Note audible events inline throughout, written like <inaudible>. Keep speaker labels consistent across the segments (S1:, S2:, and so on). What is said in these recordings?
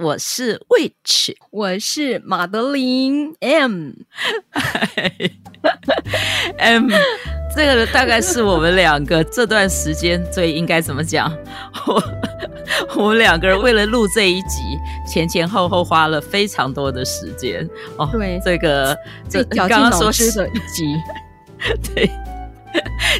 S1: 我是 Witch，
S2: 我是马德琳。M，M，<laughs>
S1: 这个大概是我们两个这段时间最应该怎么讲？我 <laughs> 我们两个人为了录这一集，前前后后花了非常多的时间。哦。对，这个这刚刚说是的。一集，<laughs> 对，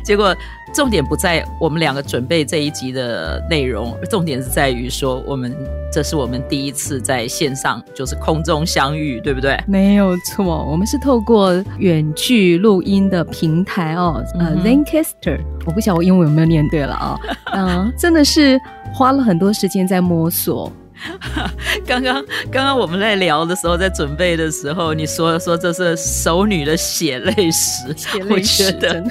S1: 结果。重点不在我们两个准备这一集的内容，重点是在于说，我们这是我们第一次在线上，就是空中相遇，对不对？
S2: 没有错，我们是透过远距录音的平台哦，呃、嗯、，Zencaster，我不晓得我英文有没有念对了啊、哦，嗯、呃，真的是花了很多时间在摸索。<laughs>
S1: 刚刚刚刚我们在聊的时候，在准备的时候，你说说这是熟女的血泪史，
S2: 血泪史，我觉得。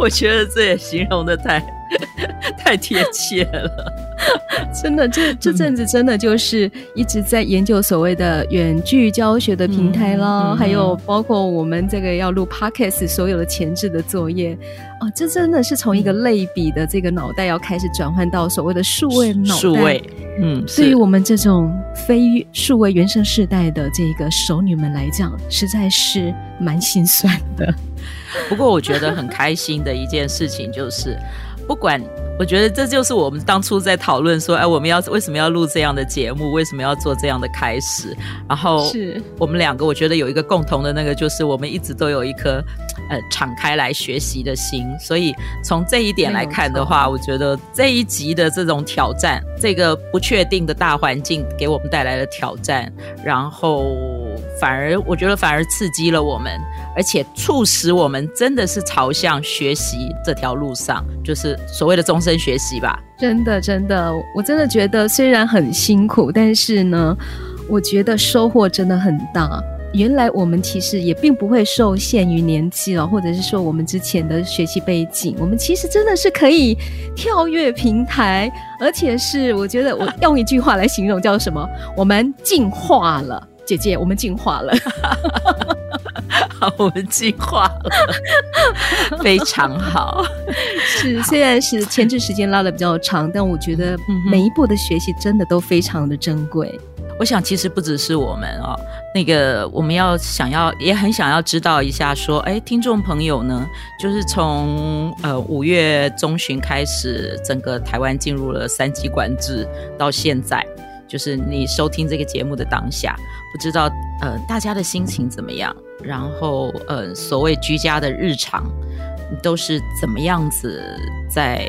S1: 我觉得这也形容的太太贴切了，<laughs>
S2: 真的，这这阵子真的就是一直在研究所谓的远距教学的平台啦，嗯嗯、还有包括我们这个要录 Podcast 所有的前置的作业。哦，这真的是从一个类比的这个脑袋要开始转换到所谓的数位脑袋，
S1: 数位，嗯，
S2: 对于我们这种非数位原生世代的这个熟女们来讲，实在是蛮心酸的。
S1: 不过我觉得很开心的一件事情就是，不管我觉得这就是我们当初在讨论说，哎，我们要为什么要录这样的节目，为什么要做这样的开始？然后是我们两个，我觉得有一个共同的那个，就是我们一直都有一颗呃敞开来学习的心。所以从这一点来看的话，我觉得这一集的这种挑战，这个不确定的大环境给我们带来的挑战，然后反而我觉得反而刺激了我们。而且促使我们真的是朝向学习这条路上，就是所谓的终身学习吧。
S2: 真的，真的，我真的觉得虽然很辛苦，但是呢，我觉得收获真的很大。原来我们其实也并不会受限于年纪了，或者是说我们之前的学习背景，我们其实真的是可以跳跃平台，而且是我觉得我用一句话来形容叫什么？我们进化了。姐姐，我们进化了，<laughs>
S1: 好，我们进化了，<laughs> 非常好。
S2: 是，虽然是前置时间拉的比较长，但我觉得每一步的学习真的都非常的珍贵。
S1: 我想，其实不只是我们哦，那个我们要想要，也很想要知道一下，说，哎，听众朋友呢，就是从呃五月中旬开始，整个台湾进入了三级管制，到现在。就是你收听这个节目的当下，不知道呃大家的心情怎么样？然后呃所谓居家的日常，都是怎么样子在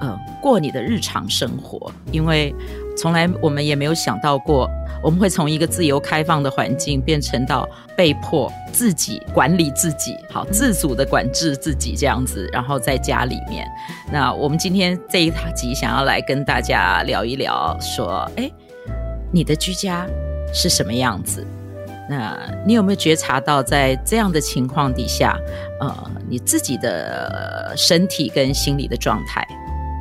S1: 呃过你的日常生活？因为从来我们也没有想到过。我们会从一个自由开放的环境变成到被迫自己管理自己，好自主的管制自己这样子，然后在家里面。那我们今天这一集想要来跟大家聊一聊，说，哎，你的居家是什么样子？那你有没有觉察到，在这样的情况底下，呃，你自己的身体跟心理的状态？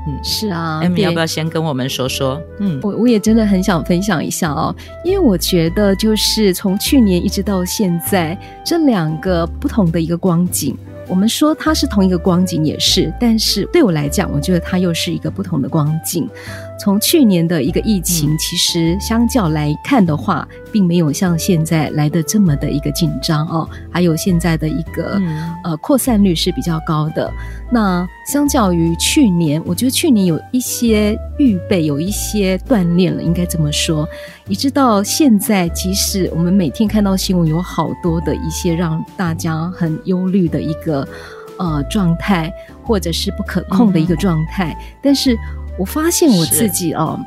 S2: 嗯，是啊
S1: ，M 要不要先跟我们说说？嗯，
S2: 我我也真的很想分享一下哦，因为我觉得就是从去年一直到现在，这两个不同的一个光景。我们说它是同一个光景也是，但是对我来讲，我觉得它又是一个不同的光景。从去年的一个疫情，其实相较来看的话，并没有像现在来的这么的一个紧张哦。还有现在的一个呃扩散率是比较高的。那相较于去年，我觉得去年有一些预备，有一些锻炼了，应该这么说。一直到现在，即使我们每天看到新闻，有好多的一些让大家很忧虑的一个呃状态，或者是不可控的一个状态，嗯、但是我发现我自己哦，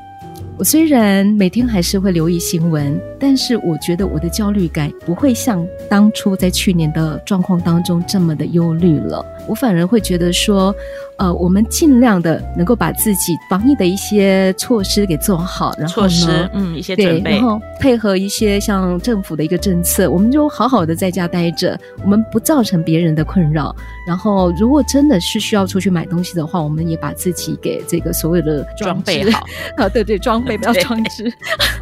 S2: 我虽然每天还是会留意新闻，但是我觉得我的焦虑感不会像当初在去年的状况当中这么的忧虑了。我反而会觉得说，呃，我们尽量的能够把自己防疫的一些措施给做好，然后呢，
S1: 措施，嗯，一些准备，
S2: 对，然后配合一些像政府的一个政策，我们就好好的在家待着，我们不造成别人的困扰。然后，如果真的是需要出去买东西的话，我们也把自己给这个所谓的
S1: 装备好 <laughs>
S2: 啊，对对，装备不要装置，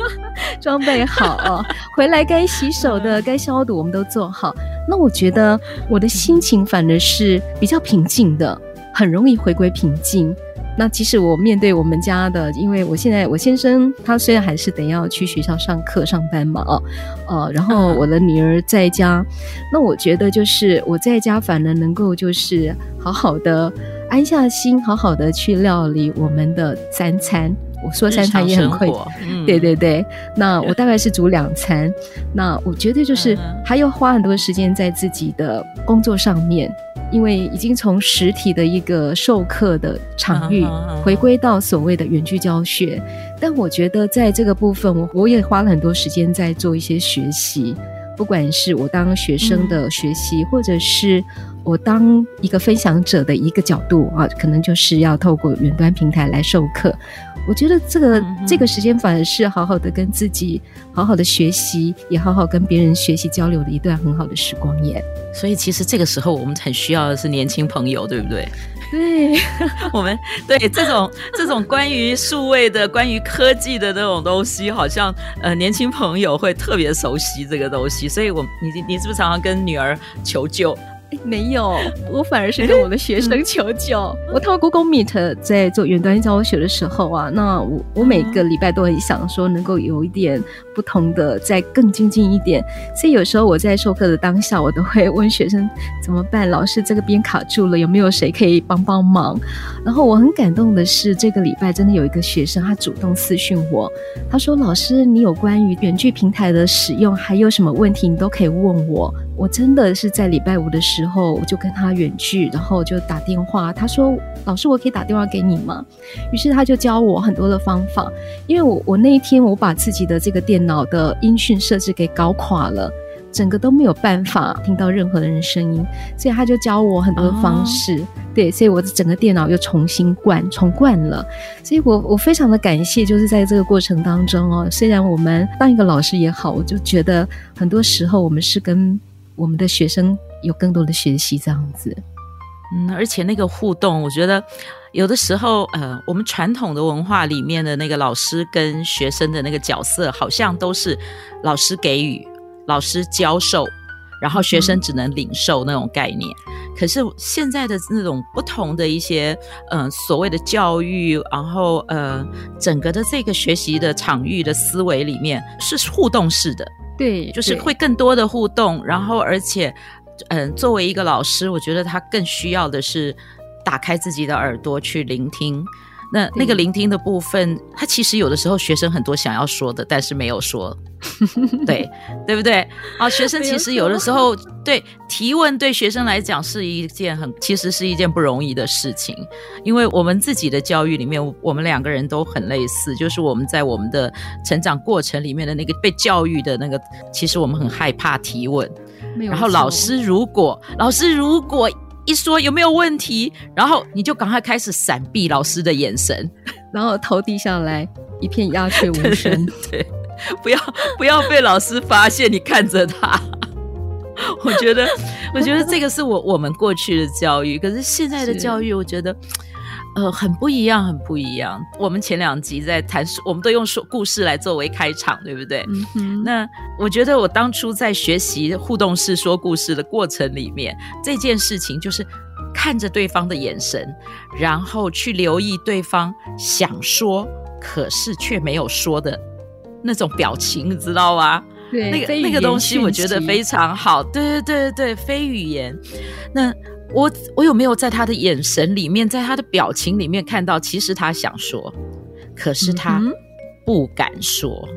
S2: <laughs> 装备好啊，回来该洗手的、该消毒，我们都做好。那我觉得我的心情反而是比较平静的。很容易回归平静。那其实我面对我们家的，因为我现在我先生他虽然还是得要去学校上课上班嘛，哦，呃，然后我的女儿在家，那我觉得就是我在家反而能够就是好好的安下心，好好的去料理我们的三餐。我说三餐也很困，嗯、对对对。那我大概是煮两餐。那我觉得就是还要花很多时间在自己的工作上面。因为已经从实体的一个授课的场域回归到所谓的远距教学，但我觉得在这个部分，我我也花了很多时间在做一些学习，不管是我当学生的学习，或者是我当一个分享者的一个角度啊，可能就是要透过远端平台来授课。我觉得这个这个时间反而是好好的跟自己好好的学习，也好好跟别人学习交流的一段很好的时光耶。
S1: 所以其实这个时候我们很需要的是年轻朋友，对不对？
S2: 对，<laughs>
S1: 我们对这种 <laughs> 这种关于数位的、关于科技的这种东西，好像呃年轻朋友会特别熟悉这个东西。所以我，我你你是不是常常跟女儿求救？
S2: 没有，<laughs> 我反而是跟我的学生求救。<laughs> 我透过 Google Meet 在做远端教学的时候啊，那我我每个礼拜都很想说能够有一点不同的，再更精进一点。所以有时候我在授课的当下，我都会问学生怎么办？老师这个边卡住了，有没有谁可以帮帮忙？然后我很感动的是，这个礼拜真的有一个学生，他主动私讯我，他说：“老师，你有关于远距平台的使用，还有什么问题，你都可以问我。”我真的是在礼拜五的时候，我就跟他远距，然后就打电话。他说：“老师，我可以打电话给你吗？”于是他就教我很多的方法。因为我我那一天我把自己的这个电脑的音讯设置给搞垮了，整个都没有办法听到任何人的人声音，所以他就教我很多的方式。哦、对，所以我的整个电脑又重新灌重灌了。所以我我非常的感谢，就是在这个过程当中哦，虽然我们当一个老师也好，我就觉得很多时候我们是跟我们的学生有更多的学习，这样子，
S1: 嗯，而且那个互动，我觉得有的时候，呃，我们传统的文化里面的那个老师跟学生的那个角色，好像都是老师给予、老师教授，然后学生只能领受那种概念。嗯、可是现在的那种不同的一些，嗯、呃，所谓的教育，然后呃，整个的这个学习的场域的思维里面是互动式的。
S2: 对，
S1: 就是会更多的互动，然后而且，嗯，作为一个老师，我觉得他更需要的是打开自己的耳朵去聆听。那那个聆听的部分，他其实有的时候学生很多想要说的，但是没有说，<laughs> 对对不对？啊，学生其实有的时候对提问对学生来讲是一件很其实是一件不容易的事情，因为我们自己的教育里面，我们两个人都很类似，就是我们在我们的成长过程里面的那个被教育的那个，其实我们很害怕提问，然后老师如果老师如果。一说有没有问题，然后你就赶快开始闪避老师的眼神，<laughs>
S2: 然后头低下来，一片鸦雀无声。<laughs>
S1: 对，不要不要被老师发现你看着他。<laughs> 我觉得，我觉得这个是我我们过去的教育，可是现在的教育，我觉得。呃，很不一样，很不一样。我们前两集在谈，我们都用说故事来作为开场，对不对？嗯。那我觉得我当初在学习互动式说故事的过程里面，这件事情就是看着对方的眼神，然后去留意对方想说，可是却没有说的那种表情，你知道吗？
S2: 对，
S1: 那个那个东西我觉得非常好。对对对对对，非语言。那。我我有没有在他的眼神里面，在他的表情里面看到，其实他想说，可是他不敢说，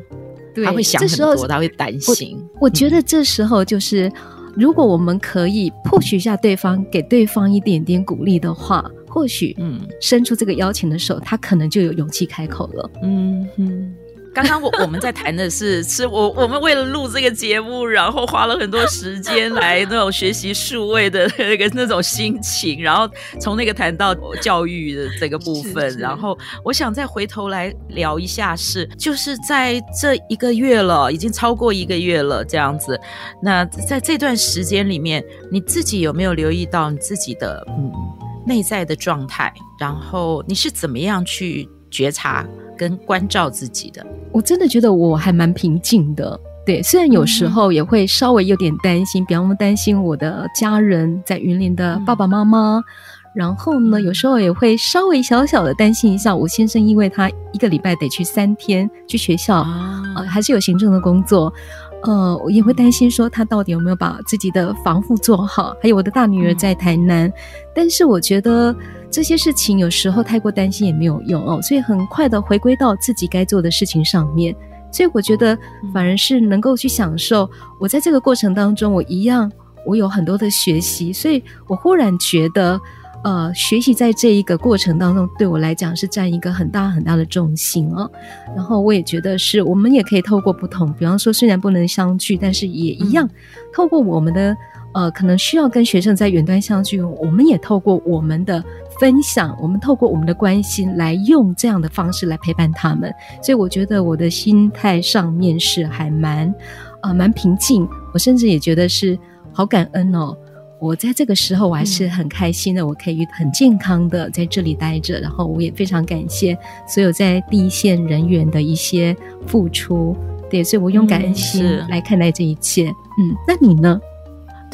S1: 他会想很多，他会担心
S2: 我。我觉得这时候就是，如果我们可以 push 一下对方，给对方一点点鼓励的话，或许，嗯，伸出这个邀请的手，他可能就有勇气开口了。
S1: 嗯哼。刚刚我我们在谈的是，是我我们为了录这个节目，然后花了很多时间来那种学习数位的那个那种心情，然后从那个谈到教育的这个部分，<laughs> 是是然后我想再回头来聊一下是，是就是在这一个月了，已经超过一个月了这样子。那在这段时间里面，你自己有没有留意到你自己的嗯内在的状态？然后你是怎么样去觉察跟关照自己的？
S2: 我真的觉得我还蛮平静的，对，虽然有时候也会稍微有点担心，嗯、比方说担心我的家人在云林的爸爸妈妈，嗯、然后呢，有时候也会稍微小小的担心一下我先生，因为他一个礼拜得去三天去学校，啊、呃，还是有行政的工作，呃，我也会担心说他到底有没有把自己的防护做好，还有我的大女儿在台南，嗯、但是我觉得。这些事情有时候太过担心也没有用哦，所以很快的回归到自己该做的事情上面。所以我觉得反而是能够去享受我在这个过程当中，我一样我有很多的学习，所以我忽然觉得，呃，学习在这一个过程当中对我来讲是占一个很大很大的重心哦。然后我也觉得是我们也可以透过不同，比方说虽然不能相聚，但是也一样透过我们的呃，可能需要跟学生在远端相聚，我们也透过我们的。分享，我们透过我们的关心来用这样的方式来陪伴他们，所以我觉得我的心态上面是还蛮，呃，蛮平静。我甚至也觉得是好感恩哦。我在这个时候我还是很开心的，嗯、我可以很健康的在这里待着。然后我也非常感谢所有在第一线人员的一些付出。对，所以我用感恩心来看待这一切。嗯，嗯，那你呢？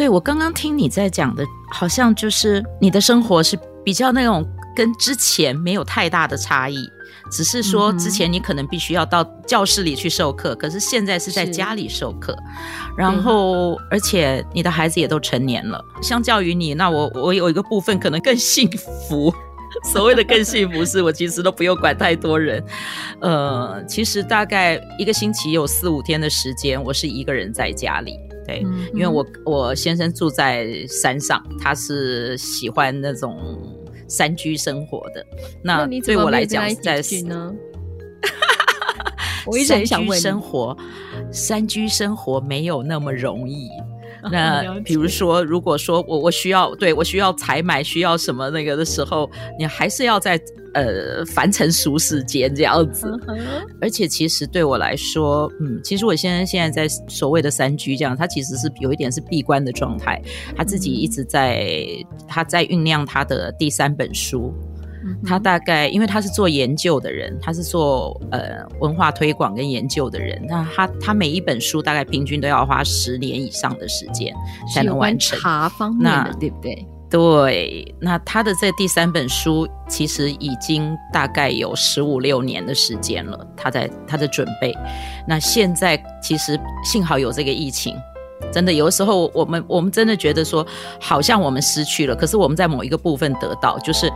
S1: 对，我刚刚听你在讲的，好像就是你的生活是。比较那种跟之前没有太大的差异，只是说之前你可能必须要到教室里去授课，嗯、可是现在是在家里授课，然后而且你的孩子也都成年了，相较于你，那我我有一个部分可能更幸福。<laughs> 所谓的更幸福是我其实都不用管太多人，呃，其实大概一个星期有四五天的时间，我是一个人在家里。对，嗯、因为我我先生住在山上，他是喜欢那种山居生活的。那对我来讲，在呢，<laughs> 我一直很想问，山居生活，山居生活没有那么容易。<laughs> 那比如说，如果说我我需要对我需要采买需要什么那个的时候，你还是要在呃凡尘俗世间这样子。而且其实对我来说，嗯，其实我现在现在在所谓的三居这样，他其实是有一点是闭关的状态，他自己一直在他在酝酿他的第三本书。他大概因为他是做研究的人，他是做呃文化推广跟研究的人，那他他每一本书大概平均都要花十年以上的时间才能完成。
S2: 茶方面的那对不对？
S1: 对，那他的这第三本书其实已经大概有十五六年的时间了，他在他的准备。那现在其实幸好有这个疫情，真的有的时候我们我们真的觉得说好像我们失去了，可是我们在某一个部分得到就是。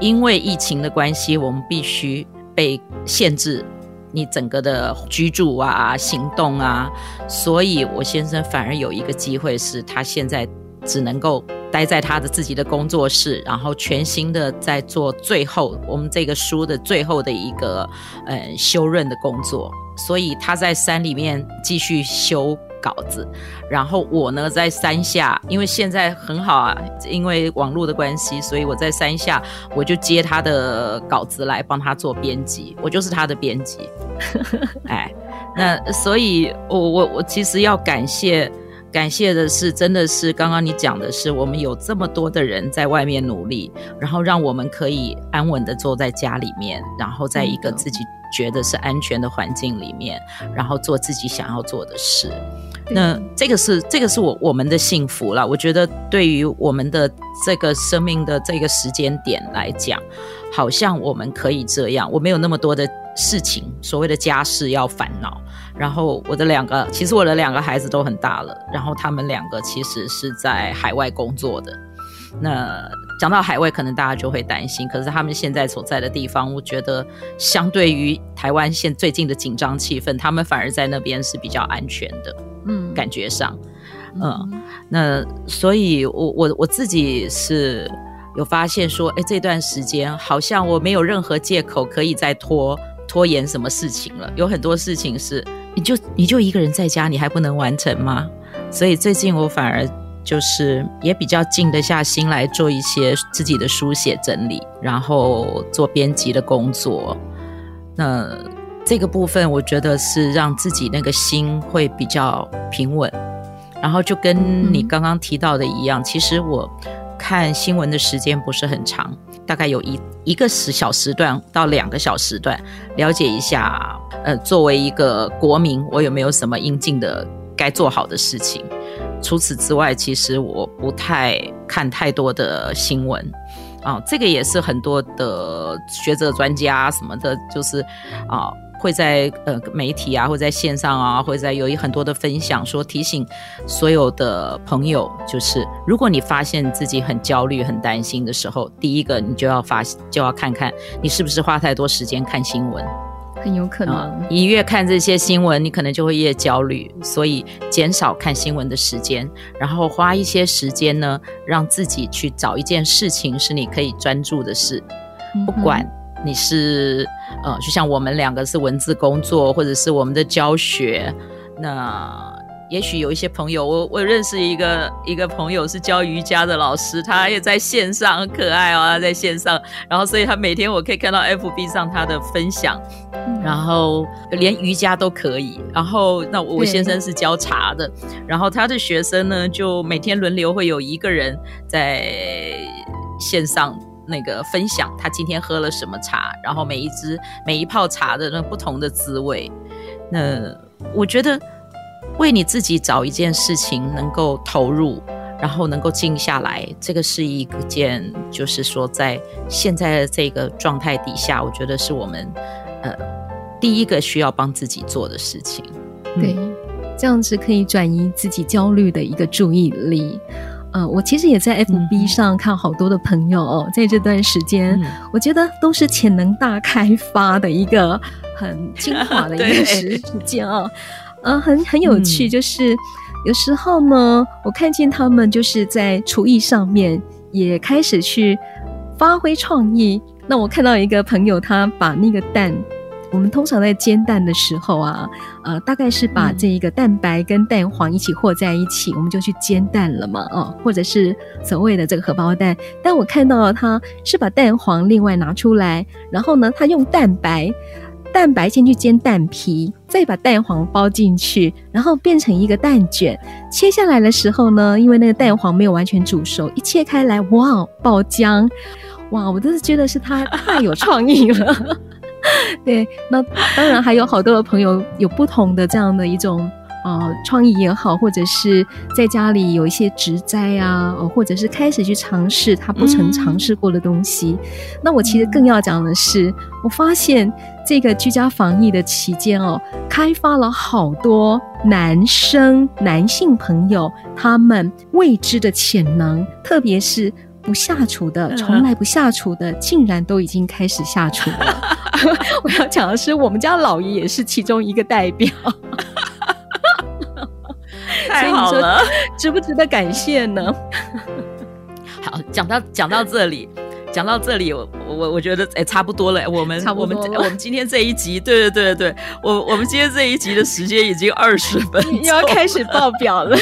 S1: 因为疫情的关系，我们必须被限制，你整个的居住啊、行动啊，所以我先生反而有一个机会，是他现在只能够待在他的自己的工作室，然后全心的在做最后我们这个书的最后的一个呃修润的工作，所以他在山里面继续修。稿子，然后我呢在山下，因为现在很好啊，因为网络的关系，所以我在山下，我就接他的稿子来帮他做编辑，我就是他的编辑。<laughs> 哎，那所以我我我其实要感谢，感谢的是，真的是刚刚你讲的是，我们有这么多的人在外面努力，然后让我们可以安稳的坐在家里面，然后在一个自己觉得是安全的环境里面，然后做自己想要做的事。那这个是这个是我我们的幸福了。我觉得对于我们的这个生命的这个时间点来讲，好像我们可以这样。我没有那么多的事情，所谓的家事要烦恼。然后我的两个，其实我的两个孩子都很大了，然后他们两个其实是在海外工作的。那讲到海外，可能大家就会担心。可是他们现在所在的地方，我觉得相对于台湾现最近的紧张气氛，他们反而在那边是比较安全的。嗯，感觉上，嗯，那所以我，我我我自己是有发现说，哎，这段时间好像我没有任何借口可以再拖拖延什么事情了。有很多事情是，你就你就一个人在家，你还不能完成吗？所以最近我反而就是也比较静得下心来做一些自己的书写整理，然后做编辑的工作。那这个部分，我觉得是让自己那个心会比较平稳。然后就跟你刚刚提到的一样，其实我看新闻的时间不是很长，大概有一一个时小时段到两个小时段，了解一下，呃，作为一个国民，我有没有什么应尽的该做好的事情。除此之外，其实我不太看太多的新闻啊，这个也是很多的学者专家什么的，就是啊。会在呃媒体啊，或在线上啊，或者在有一很多的分享，说提醒所有的朋友，就是如果你发现自己很焦虑、很担心的时候，第一个你就要发就要看看你是不是花太多时间看新闻，
S2: 很有可能。
S1: 你越看这些新闻，你可能就会越焦虑，所以减少看新闻的时间，然后花一些时间呢，让自己去找一件事情是你可以专注的事，不管。你是呃，就像我们两个是文字工作，或者是我们的教学。那也许有一些朋友，我我认识一个一个朋友是教瑜伽的老师，他也在线上，很可爱哦，他在线上。然后，所以他每天我可以看到 FB 上他的分享，嗯、然后连瑜伽都可以。然后，那我先生是教茶的，然后他的学生呢，就每天轮流会有一个人在线上。那个分享他今天喝了什么茶，然后每一支每一泡茶的那不同的滋味。那我觉得为你自己找一件事情能够投入，然后能够静下来，这个是一件就是说在现在的这个状态底下，我觉得是我们呃第一个需要帮自己做的事情。
S2: 对，这样子可以转移自己焦虑的一个注意力。嗯，我其实也在 FB 上看好多的朋友哦，在这段时间，我觉得都是潜能大开发的一个很精华的 <laughs> 一个时时间啊，嗯，很很有趣，就是有时候呢，我看见他们就是在厨艺上面也开始去发挥创意。那我看到一个朋友，他把那个蛋。我们通常在煎蛋的时候啊，呃，大概是把这一个蛋白跟蛋黄一起和在一起，嗯、我们就去煎蛋了嘛，哦，或者是所谓的这个荷包蛋。但我看到他是把蛋黄另外拿出来，然后呢，他用蛋白，蛋白先去煎蛋皮，再把蛋黄包进去，然后变成一个蛋卷。切下来的时候呢，因为那个蛋黄没有完全煮熟，一切开来，哇，爆浆，哇，我真是觉得是他太有创意了。<laughs> 对，那当然还有好多的朋友有不同的这样的一种呃创意也好，或者是在家里有一些植栽啊，或者是开始去尝试他不曾尝试过的东西。嗯、那我其实更要讲的是，我发现这个居家防疫的期间哦，开发了好多男生男性朋友他们未知的潜能，特别是。不下厨的，从来不下厨的，竟然都已经开始下厨了。<laughs> 我要讲的是，我们家老爷也是其中一个代表。<laughs>
S1: 太好了，
S2: 值不值得感谢呢？<laughs>
S1: 好，讲到讲到这里，讲到这里，我我我觉得哎，差不多了。我们我们我们今天这一集，对对对对，我我们今天这一集的时间已经二十分又，
S2: 要开始爆表了。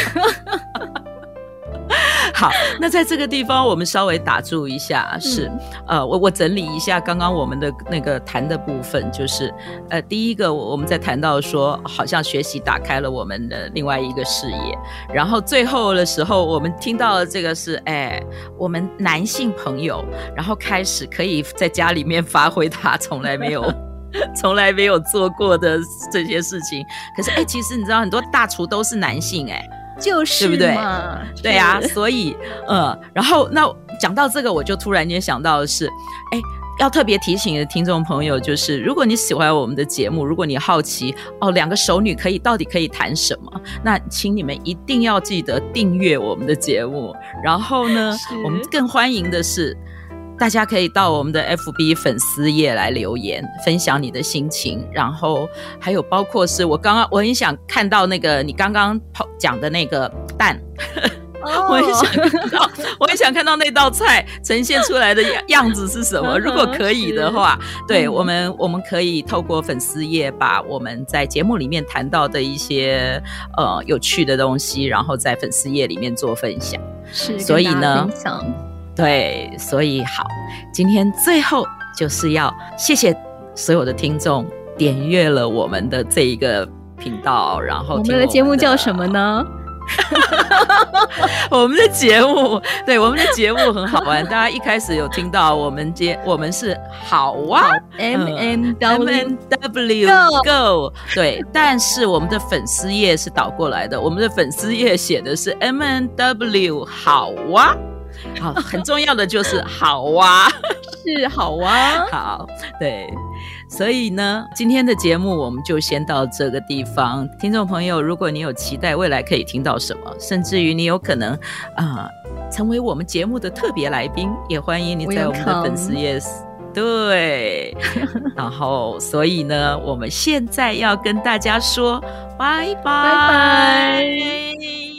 S1: 好，那在这个地方我们稍微打住一下，是，呃，我我整理一下刚刚我们的那个谈的部分，就是，呃，第一个我们在谈到说，好像学习打开了我们的另外一个视野，然后最后的时候我们听到的这个是，哎，我们男性朋友，然后开始可以在家里面发挥他从来没有 <laughs> 从来没有做过的这些事情，可是哎，其实你知道很多大厨都是男性，哎。
S2: 就是
S1: 对不对？<laughs> 对啊，所以呃，然后那讲到这个，我就突然间想到的是，哎，要特别提醒的听众朋友，就是如果你喜欢我们的节目，如果你好奇哦，两个熟女可以到底可以谈什么，那请你们一定要记得订阅我们的节目。然后呢，我们更欢迎的是。大家可以到我们的 FB 粉丝页来留言，分享你的心情，然后还有包括是我刚刚我很想看到那个你刚刚讲的那个蛋。哦、<laughs> 我也想看到，我也想看到那道菜呈现出来的样样子是什么。<laughs> 如果可以的话，对我们，我们可以透过粉丝页把我们在节目里面谈到的一些呃有趣的东西，然后在粉丝页里面做分享。
S2: 是，
S1: 所以呢，对，所以好，今天最后就是要谢谢所有的听众点阅了我们的这一个频道，然后听我，
S2: 们的节目叫什么呢？<laughs>
S1: 我们的节目，对，我们的节目很好玩。大家一开始有听到我们节，我们是好哇
S2: ，M N W
S1: Go，对。但是我们的粉丝页是倒过来的，我们的粉丝页写的是 M N W 好哇。好，很重要的就是好 <laughs> 哇，
S2: 是好哇，
S1: 好，对。所以呢，今天的节目我们就先到这个地方。听众朋友，如果你有期待未来可以听到什么，甚至于你有可能啊、呃、成为我们节目的特别来宾，也欢迎你在我们的粉丝页。对，然后所以呢，我们现在要跟大家说拜拜拜拜。